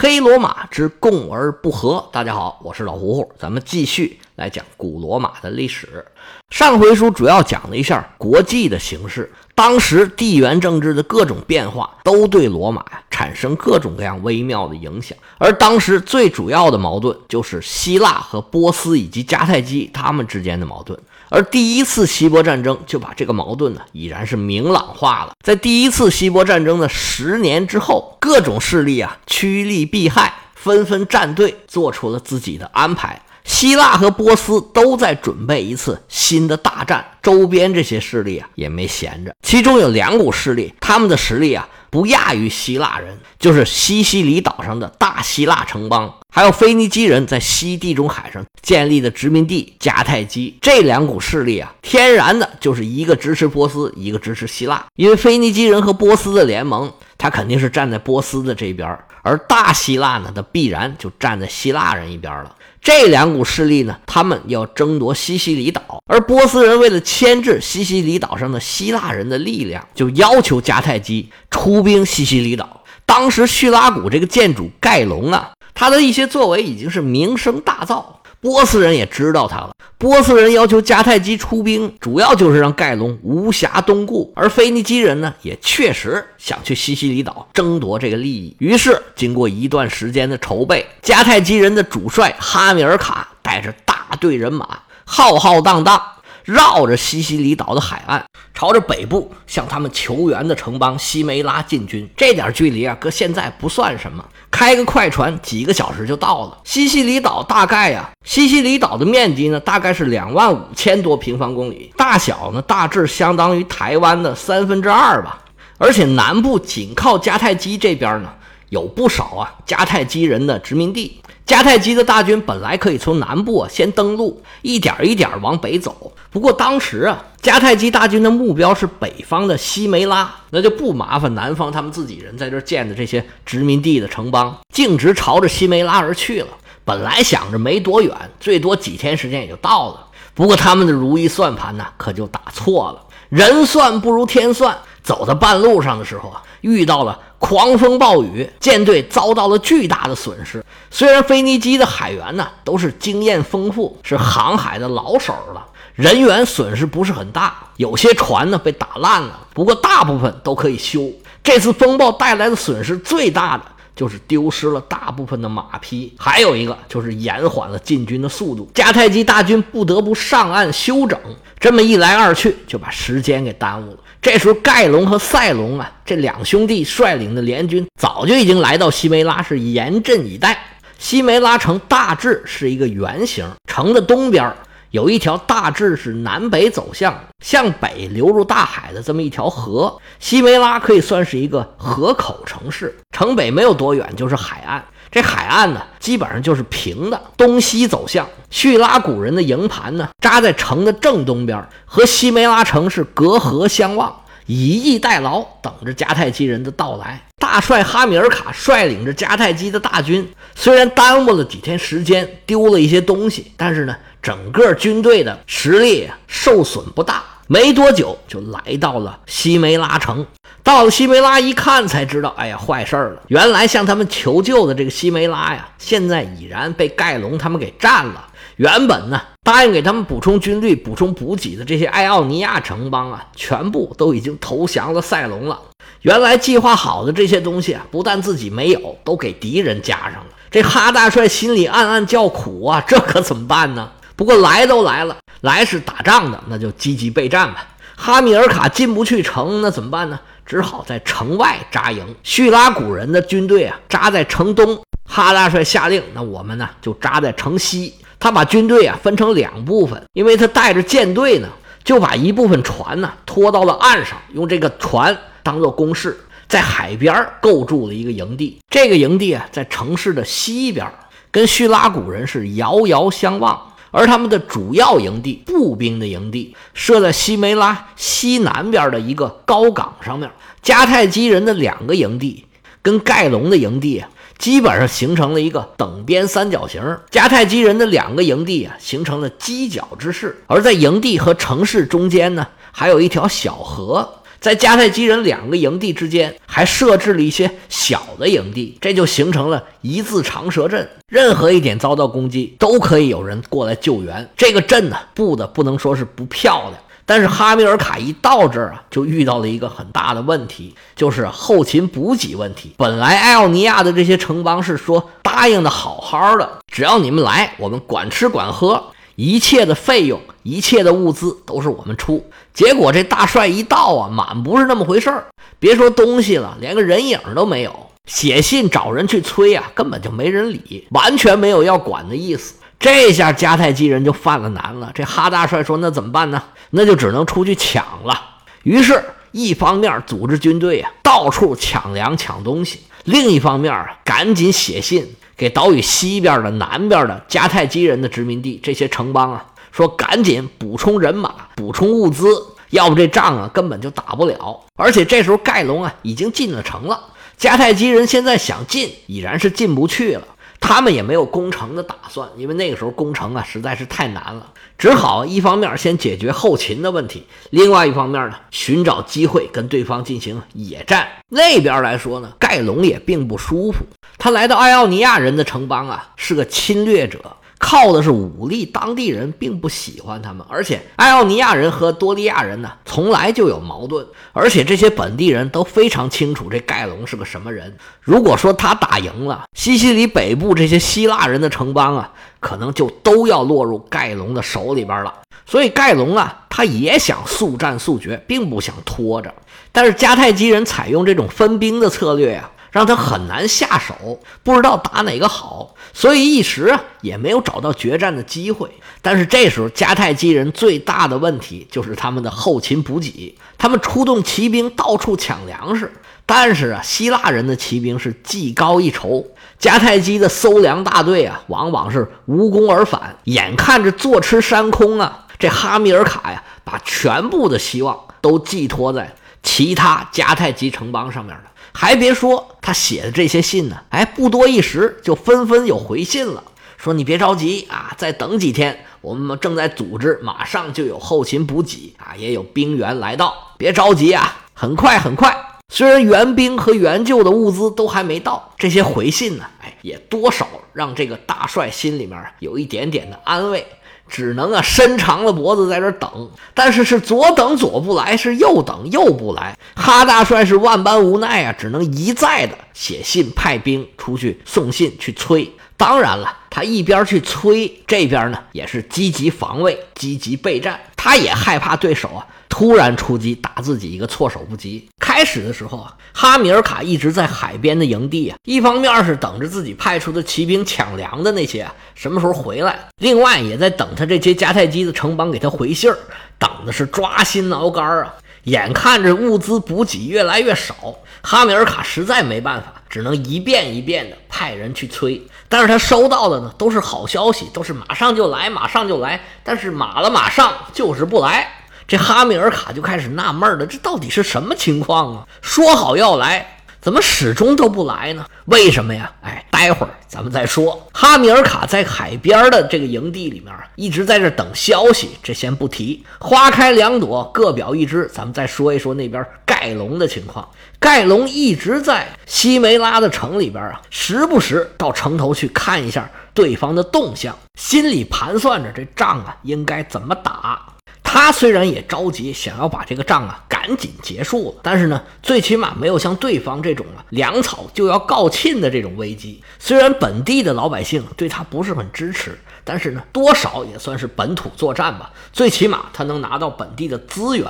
黑罗马之共而不和。大家好，我是老胡胡，咱们继续来讲古罗马的历史。上回书主要讲了一下国际的形势，当时地缘政治的各种变化都对罗马呀产生各种各样微妙的影响。而当时最主要的矛盾就是希腊和波斯以及迦太基他们之间的矛盾。而第一次希波战争就把这个矛盾呢已然是明朗化了。在第一次希波战争的十年之后，各种势力啊趋利避害，纷纷站队，做出了自己的安排。希腊和波斯都在准备一次新的大战，周边这些势力啊也没闲着。其中有两股势力，他们的实力啊不亚于希腊人，就是西西里岛上的大希腊城邦，还有腓尼基人在西地中海上建立的殖民地迦太基。这两股势力啊，天然的就是一个支持波斯，一个支持希腊。因为腓尼基人和波斯的联盟，他肯定是站在波斯的这边，而大希腊呢，他必然就站在希腊人一边了。这两股势力呢，他们要争夺西西里岛，而波斯人为了牵制西西里岛上的希腊人的力量，就要求迦太基出兵西西里岛。当时叙拉古这个建主盖隆啊，他的一些作为已经是名声大噪。波斯人也知道他了。波斯人要求迦太基出兵，主要就是让盖隆无暇东顾。而腓尼基人呢，也确实想去西西里岛争夺这个利益。于是，经过一段时间的筹备，迦太基人的主帅哈米尔卡带着大队人马，浩浩荡荡绕着西西里岛的海岸，朝着北部向他们求援的城邦西梅拉进军。这点距离啊，搁现在不算什么。开个快船，几个小时就到了西西里岛。大概呀，西西里岛的面积呢，大概是两万五千多平方公里，大小呢，大致相当于台湾的三分之二吧。而且南部紧靠迦太基这边呢，有不少啊迦太基人的殖民地。迦太基的大军本来可以从南部啊先登陆，一点一点往北走。不过当时啊，迦太基大军的目标是北方的西梅拉，那就不麻烦南方他们自己人在这建的这些殖民地的城邦，径直朝着西梅拉而去了。本来想着没多远，最多几天时间也就到了。不过他们的如意算盘呢，可就打错了。人算不如天算，走到半路上的时候啊，遇到了。狂风暴雨，舰队遭到了巨大的损失。虽然腓尼基的海员呢都是经验丰富，是航海的老手了，人员损失不是很大，有些船呢被打烂了，不过大部分都可以修。这次风暴带来的损失最大的就是丢失了大部分的马匹，还有一个就是延缓了进军的速度。迦太基大军不得不上岸休整，这么一来二去就把时间给耽误了。这时候，盖隆和塞隆啊，这两兄弟率领的联军早就已经来到西梅拉，是严阵以待。西梅拉城大致是一个圆形，城的东边有一条大致是南北走向、向北流入大海的这么一条河。西梅拉可以算是一个河口城市，城北没有多远就是海岸。这海岸呢，基本上就是平的，东西走向。叙拉古人的营盘呢，扎在城的正东边，和西梅拉城是隔河相望，以逸待劳，等着迦太基人的到来。大帅哈米尔卡率领着迦太基的大军，虽然耽误了几天时间，丢了一些东西，但是呢，整个军队的实力受损不大。没多久就来到了西梅拉城。到了西梅拉一看，才知道，哎呀，坏事了！原来向他们求救的这个西梅拉呀，现在已然被盖隆他们给占了。原本呢，答应给他们补充军队、补充补给的这些艾奥尼亚城邦啊，全部都已经投降了塞隆了。原来计划好的这些东西啊，不但自己没有，都给敌人加上了。这哈大帅心里暗暗叫苦啊，这可怎么办呢？不过来都来了，来是打仗的，那就积极备战吧。哈米尔卡进不去城，那怎么办呢？只好在城外扎营。叙拉古人的军队啊，扎在城东。哈大帅下令，那我们呢就扎在城西。他把军队啊分成两部分，因为他带着舰队呢，就把一部分船呢拖到了岸上，用这个船当做工事，在海边构筑了一个营地。这个营地啊，在城市的西边，跟叙拉古人是遥遥相望。而他们的主要营地，步兵的营地设在西梅拉西南边的一个高岗上面。迦太基人的两个营地跟盖隆的营地啊，基本上形成了一个等边三角形。迦太基人的两个营地啊，形成了犄角之势。而在营地和城市中间呢，还有一条小河。在迦太基人两个营地之间还设置了一些小的营地，这就形成了一字长蛇阵。任何一点遭到攻击，都可以有人过来救援。这个阵呢，布的不能说是不漂亮，但是哈米尔卡一到这儿啊，就遇到了一个很大的问题，就是后勤补给问题。本来埃奥尼亚的这些城邦是说答应的好好的，只要你们来，我们管吃管喝。一切的费用、一切的物资都是我们出。结果这大帅一到啊，满不是那么回事儿。别说东西了，连个人影都没有。写信找人去催啊，根本就没人理，完全没有要管的意思。这下迦太基人就犯了难了。这哈大帅说：“那怎么办呢？那就只能出去抢了。”于是，一方面组织军队啊，到处抢粮抢东西；另一方面啊，赶紧写信。给岛屿西边的、南边的迦太基人的殖民地这些城邦啊，说赶紧补充人马、补充物资，要不这仗啊根本就打不了。而且这时候盖隆啊已经进了城了，迦太基人现在想进已然是进不去了。他们也没有攻城的打算，因为那个时候攻城啊实在是太难了，只好一方面先解决后勤的问题，另外一方面呢寻找机会跟对方进行野战。那边来说呢，盖隆也并不舒服。他来到艾奥尼亚人的城邦啊，是个侵略者，靠的是武力。当地人并不喜欢他们，而且艾奥尼亚人和多利亚人呢，从来就有矛盾。而且这些本地人都非常清楚这盖隆是个什么人。如果说他打赢了西西里北部这些希腊人的城邦啊，可能就都要落入盖隆的手里边了。所以盖隆啊，他也想速战速决，并不想拖着。但是迦太基人采用这种分兵的策略呀。让他很难下手，不知道打哪个好，所以一时啊也没有找到决战的机会。但是这时候迦太基人最大的问题就是他们的后勤补给，他们出动骑兵到处抢粮食，但是啊希腊人的骑兵是技高一筹，迦太基的搜粮大队啊往往是无功而返，眼看着坐吃山空啊，这哈米尔卡呀把全部的希望都寄托在其他迦太基城邦上面了。还别说，他写的这些信呢，哎，不多一时就纷纷有回信了，说你别着急啊，再等几天，我们正在组织，马上就有后勤补给啊，也有兵员来到，别着急啊，很快很快。虽然援兵和援救的物资都还没到，这些回信呢，哎，也多少让这个大帅心里面有一点点的安慰。只能啊，伸长了脖子在这等，但是是左等左不来，是右等右不来。哈大帅是万般无奈啊，只能一再的写信派兵出去送信去催。当然了，他一边去催，这边呢也是积极防卫、积极备战。他也害怕对手啊。突然出击，打自己一个措手不及。开始的时候啊，哈米尔卡一直在海边的营地啊，一方面是等着自己派出的骑兵抢粮的那些啊什么时候回来，另外也在等他这些迦太基的城邦给他回信儿，等的是抓心挠肝啊。眼看着物资补给越来越少，哈米尔卡实在没办法，只能一遍一遍的派人去催。但是他收到的呢都是好消息，都是马上就来，马上就来。但是马了马上就是不来。这哈米尔卡就开始纳闷了，这到底是什么情况啊？说好要来，怎么始终都不来呢？为什么呀？哎，待会儿咱们再说。哈米尔卡在海边的这个营地里面一直在这等消息，这先不提。花开两朵，各表一枝。咱们再说一说那边盖隆的情况。盖隆一直在西梅拉的城里边啊，时不时到城头去看一下对方的动向，心里盘算着这仗啊应该怎么打。他虽然也着急，想要把这个仗啊赶紧结束了，但是呢，最起码没有像对方这种啊粮草就要告罄的这种危机。虽然本地的老百姓对他不是很支持，但是呢，多少也算是本土作战吧。最起码他能拿到本地的资源。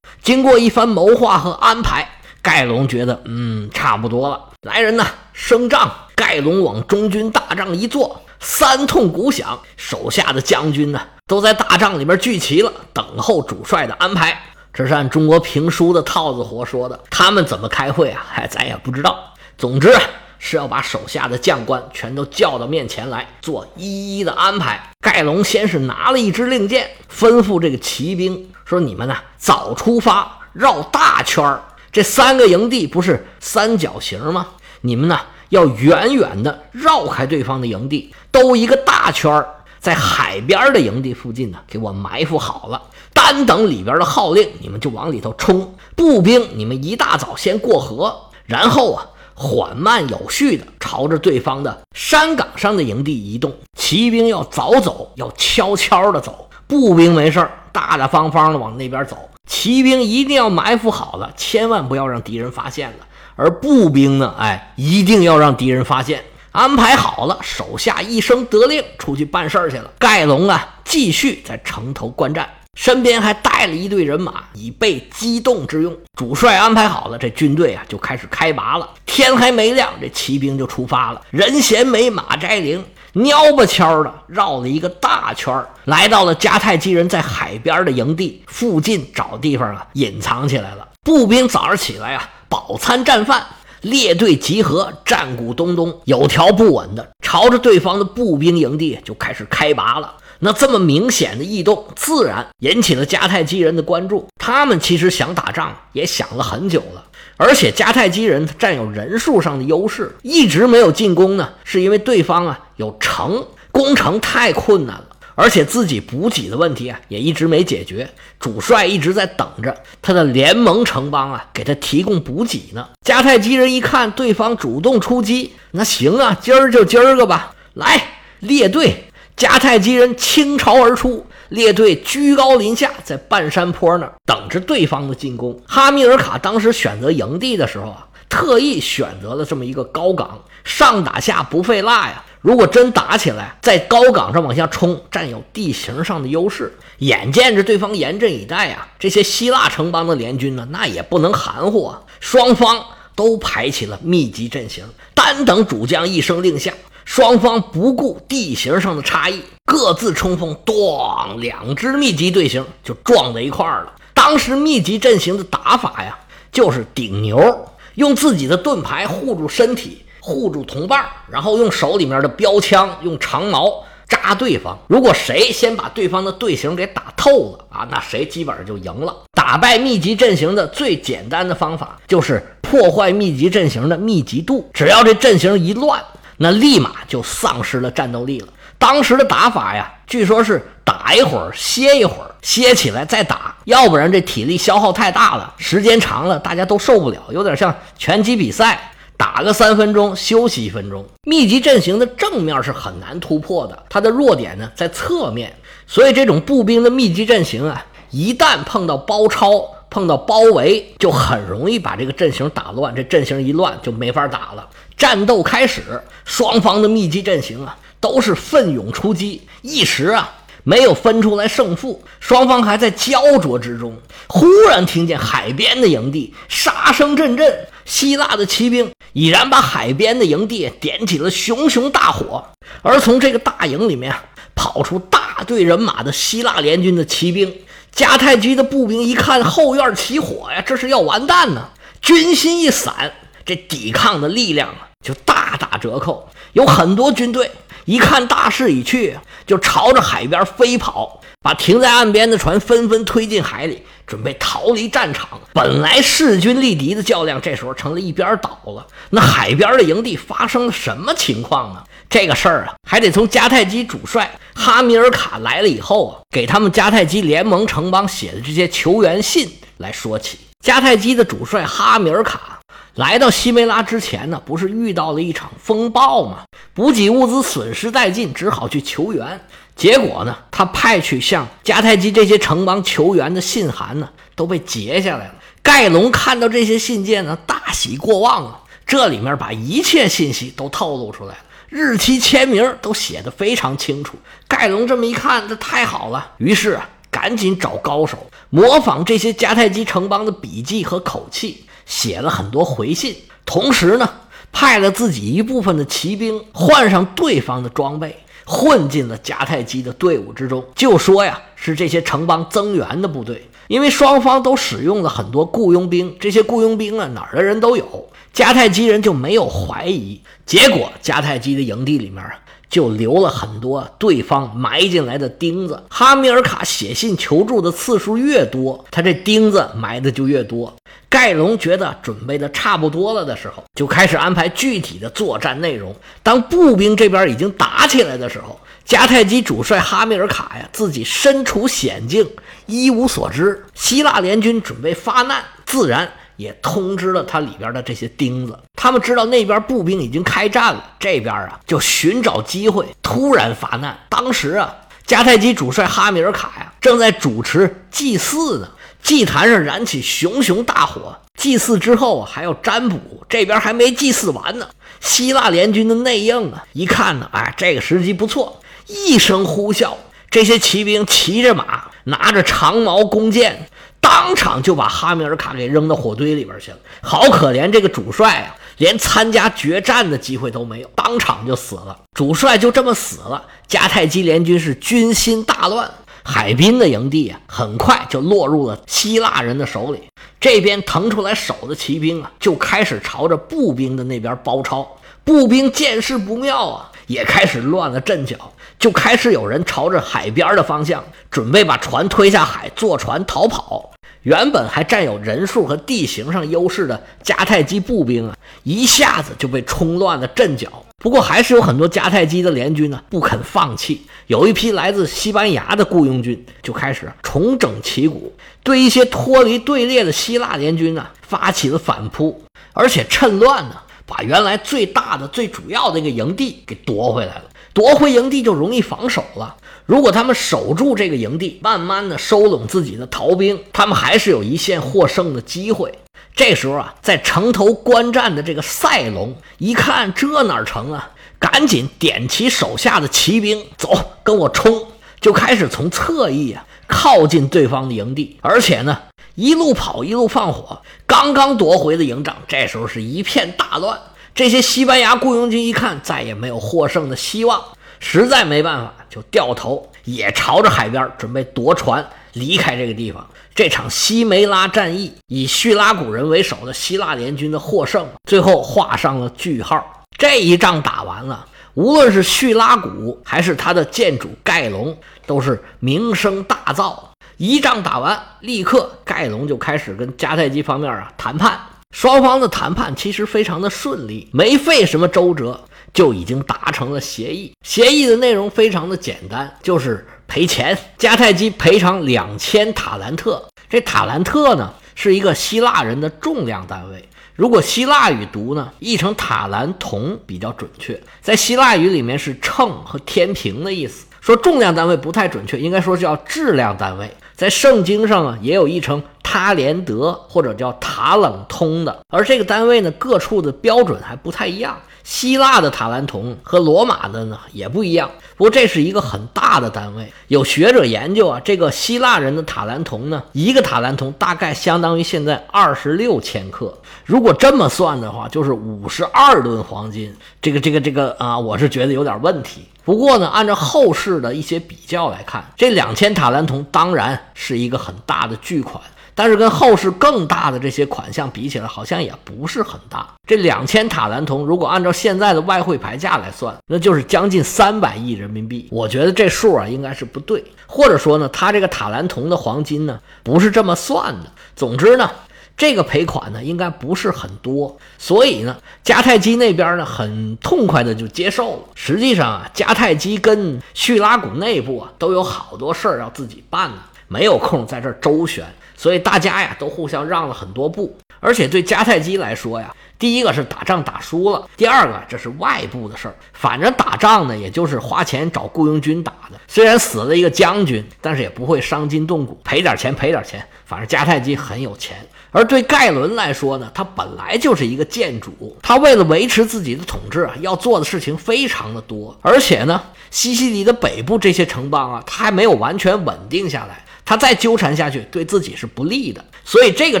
经过一番谋划和安排，盖隆觉得，嗯，差不多了。来人呐，升帐！盖隆往中军大帐一坐。三通鼓响，手下的将军呢，都在大帐里面聚齐了，等候主帅的安排。这是按中国评书的套子活说的。他们怎么开会啊？嗨，咱也不知道。总之是要把手下的将官全都叫到面前来，做一一的安排。盖隆先是拿了一支令箭，吩咐这个骑兵说：“你们呢，早出发，绕大圈儿。这三个营地不是三角形吗？你们呢？”要远远的绕开对方的营地，兜一个大圈儿，在海边的营地附近呢，给我埋伏好了，单等里边的号令，你们就往里头冲。步兵，你们一大早先过河，然后啊，缓慢有序的朝着对方的山岗上的营地移动。骑兵要早走，要悄悄的走；步兵没事儿，大大方方的往那边走。骑兵一定要埋伏好了，千万不要让敌人发现了。而步兵呢，哎，一定要让敌人发现。安排好了，手下一声得令，出去办事儿去了。盖隆啊，继续在城头观战，身边还带了一队人马，以备机动之用。主帅安排好了，这军队啊就开始开拔了。天还没亮，这骑兵就出发了。人衔美，马摘铃，蔫吧悄的绕了一个大圈儿，来到了迦太基人在海边的营地附近，找地方啊隐藏起来了。步兵早上起来啊，饱餐战饭。列队集合，战鼓咚咚，有条不紊的朝着对方的步兵营地就开始开拔了。那这么明显的异动，自然引起了迦太基人的关注。他们其实想打仗，也想了很久了。而且迦太基人占有人数上的优势，一直没有进攻呢，是因为对方啊有城，攻城太困难了。而且自己补给的问题啊，也一直没解决。主帅一直在等着他的联盟城邦啊，给他提供补给呢。迦太基人一看对方主动出击，那行啊，今儿就今儿个吧，来列队。迦太基人倾巢而出，列队居高临下，在半山坡那儿等着对方的进攻。哈密尔卡当时选择营地的时候啊，特意选择了这么一个高岗，上打下不费蜡呀。如果真打起来，在高岗上往下冲，占有地形上的优势。眼见着对方严阵以待啊，这些希腊城邦的联军呢，那也不能含糊啊。双方都排起了密集阵型，单等主将一声令下，双方不顾地形上的差异，各自冲锋，咣，两支密集队形就撞在一块儿了。当时密集阵型的打法呀，就是顶牛，用自己的盾牌护住身体。护住同伴，然后用手里面的标枪，用长矛扎对方。如果谁先把对方的队形给打透了啊，那谁基本上就赢了。打败密集阵型的最简单的方法就是破坏密集阵型的密集度。只要这阵型一乱，那立马就丧失了战斗力了。当时的打法呀，据说是打一会儿歇一会儿，歇起来再打，要不然这体力消耗太大了，时间长了大家都受不了，有点像拳击比赛。打个三分钟，休息一分钟。密集阵型的正面是很难突破的，它的弱点呢在侧面，所以这种步兵的密集阵型啊，一旦碰到包抄、碰到包围，就很容易把这个阵型打乱。这阵型一乱，就没法打了。战斗开始，双方的密集阵型啊，都是奋勇出击，一时啊。没有分出来胜负，双方还在焦灼之中。忽然听见海边的营地杀声阵阵，希腊的骑兵已然把海边的营地点起了熊熊大火。而从这个大营里面跑出大队人马的希腊联军的骑兵，迦太基的步兵一看后院起火呀，这是要完蛋呢！军心一散，这抵抗的力量啊就大打折扣。有很多军队一看大势已去。就朝着海边飞跑，把停在岸边的船纷纷推进海里，准备逃离战场。本来势均力敌的较量，这时候成了一边倒了。那海边的营地发生了什么情况呢？这个事儿啊，还得从迦太基主帅哈米尔卡来了以后啊，给他们迦太基联盟城邦写的这些求援信来说起。迦太基的主帅哈米尔卡。来到西梅拉之前呢，不是遇到了一场风暴吗？补给物资损失殆尽，只好去求援。结果呢，他派去向迦太基这些城邦求援的信函呢，都被截下来了。盖隆看到这些信件呢，大喜过望啊！这里面把一切信息都透露出来了，日期、签名都写得非常清楚。盖隆这么一看，这太好了，于是啊，赶紧找高手模仿这些迦太基城邦的笔迹和口气。写了很多回信，同时呢，派了自己一部分的骑兵换上对方的装备，混进了迦太基的队伍之中。就说呀，是这些城邦增援的部队。因为双方都使用了很多雇佣兵，这些雇佣兵啊哪儿的人都有，迦太基人就没有怀疑。结果迦太基的营地里面啊，就留了很多对方埋进来的钉子。哈米尔卡写信求助的次数越多，他这钉子埋的就越多。盖隆觉得准备的差不多了的时候，就开始安排具体的作战内容。当步兵这边已经打起来的时候，迦太基主帅哈米尔卡呀，自己身处险境，一无所知。希腊联军准备发难，自然也通知了他里边的这些钉子。他们知道那边步兵已经开战了，这边啊就寻找机会突然发难。当时啊，迦太基主帅哈米尔卡呀，正在主持祭祀呢。祭坛上燃起熊熊大火，祭祀之后还要占卜，这边还没祭祀完呢。希腊联军的内应啊，一看呢，哎，这个时机不错，一声呼啸，这些骑兵骑着马，拿着长矛弓箭，当场就把哈米尔卡给扔到火堆里边去了。好可怜这个主帅啊，连参加决战的机会都没有，当场就死了。主帅就这么死了，迦太基联军是军心大乱。海滨的营地啊，很快就落入了希腊人的手里。这边腾出来手的骑兵啊，就开始朝着步兵的那边包抄。步兵见势不妙啊，也开始乱了阵脚，就开始有人朝着海边的方向准备把船推下海，坐船逃跑。原本还占有人数和地形上优势的迦太基步兵啊，一下子就被冲乱了阵脚。不过还是有很多迦太基的联军呢不肯放弃，有一批来自西班牙的雇佣军就开始重整旗鼓，对一些脱离队列的希腊联军呢发起了反扑，而且趁乱呢把原来最大的、最主要的那个营地给夺回来了。夺回营地就容易防守了。如果他们守住这个营地，慢慢的收拢自己的逃兵，他们还是有一线获胜的机会。这时候啊，在城头观战的这个赛龙一看这哪成啊，赶紧点起手下的骑兵，走，跟我冲！就开始从侧翼啊靠近对方的营地，而且呢一路跑一路放火。刚刚夺回的营长，这时候是一片大乱。这些西班牙雇佣军一看再也没有获胜的希望，实在没办法，就掉头也朝着海边准备夺船离开这个地方。这场西梅拉战役以叙拉古人为首的希腊联军的获胜，最后画上了句号。这一仗打完了，无论是叙拉古还是他的建主盖隆，都是名声大噪。一仗打完，立刻盖隆就开始跟迦太基方面啊谈判。双方的谈判其实非常的顺利，没费什么周折就已经达成了协议。协议的内容非常的简单，就是。赔钱，迦太基赔偿两千塔兰特。这塔兰特呢，是一个希腊人的重量单位。如果希腊语读呢，译成塔兰铜比较准确。在希腊语里面是秤和天平的意思。说重量单位不太准确，应该说叫质量单位。在圣经上啊，也有译成塔连德或者叫塔冷通的。而这个单位呢，各处的标准还不太一样。希腊的塔兰铜和罗马的呢也不一样。不过这是一个很大的单位，有学者研究啊，这个希腊人的塔兰铜呢，一个塔兰铜大概相当于现在二十六千克。如果这么算的话，就是五十二吨黄金。这个这个这个啊，我是觉得有点问题。不过呢，按照后世的一些比较来看，这两千塔兰铜当然是一个很大的巨款。但是跟后世更大的这些款项比起来，好像也不是很大。这两千塔兰铜，如果按照现在的外汇牌价来算，那就是将近三百亿人民币。我觉得这数啊，应该是不对，或者说呢，他这个塔兰铜的黄金呢，不是这么算的。总之呢，这个赔款呢，应该不是很多。所以呢，迦太基那边呢，很痛快的就接受了。实际上啊，迦太基跟叙拉古内部啊，都有好多事儿要自己办呢，没有空在这儿周旋。所以大家呀都互相让了很多步，而且对迦太基来说呀，第一个是打仗打输了，第二个这是外部的事儿。反正打仗呢，也就是花钱找雇佣军打的，虽然死了一个将军，但是也不会伤筋动骨，赔点钱赔点钱，反正迦太基很有钱。而对盖伦来说呢，他本来就是一个建主，他为了维持自己的统治啊，要做的事情非常的多，而且呢，西西里的北部这些城邦啊，他还没有完全稳定下来。他再纠缠下去，对自己是不利的。所以这个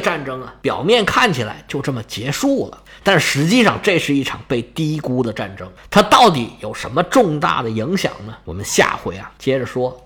战争啊，表面看起来就这么结束了，但实际上这是一场被低估的战争。它到底有什么重大的影响呢？我们下回啊接着说。